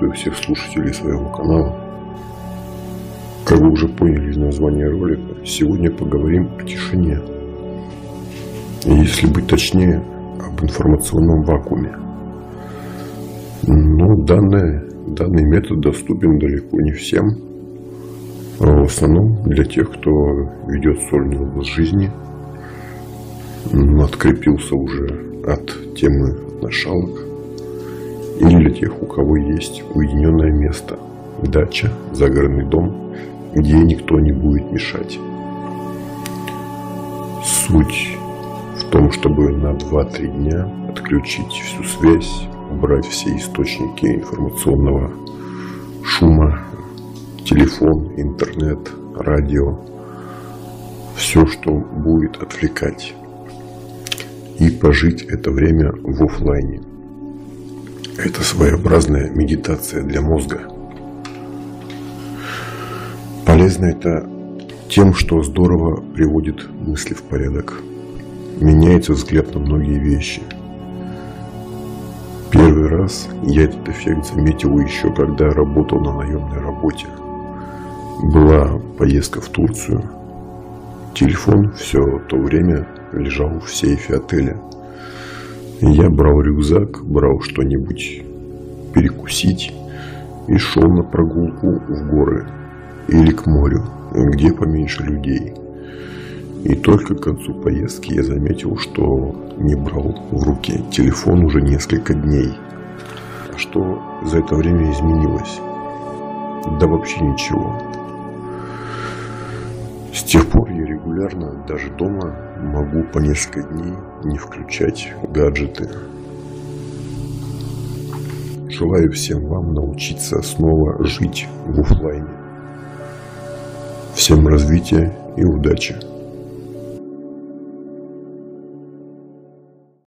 Приветствую всех слушателей своего канала. Как вы уже поняли из названия ролика, сегодня поговорим о тишине. Если быть точнее, об информационном вакууме. Но данное, данный метод доступен далеко не всем, а в основном для тех, кто ведет сольный образ жизни, открепился уже от темы отношалок, для тех, у кого есть уединенное место, дача, загородный дом, где никто не будет мешать. Суть в том, чтобы на 2-3 дня отключить всю связь, убрать все источники информационного шума, телефон, интернет, радио, все, что будет отвлекать. И пожить это время в офлайне. Это своеобразная медитация для мозга. Полезно это тем, что здорово приводит мысли в порядок. Меняется взгляд на многие вещи. Первый раз я этот эффект заметил еще когда работал на наемной работе. Была поездка в Турцию. Телефон все то время лежал в сейфе отеля – я брал рюкзак, брал что-нибудь перекусить и шел на прогулку в горы или к морю, где поменьше людей. И только к концу поездки я заметил, что не брал в руки телефон уже несколько дней. Что за это время изменилось? Да вообще ничего. С тех пор я регулярно, даже дома, могу по несколько дней не включать гаджеты. Желаю всем вам научиться снова жить в офлайне. Всем развития и удачи!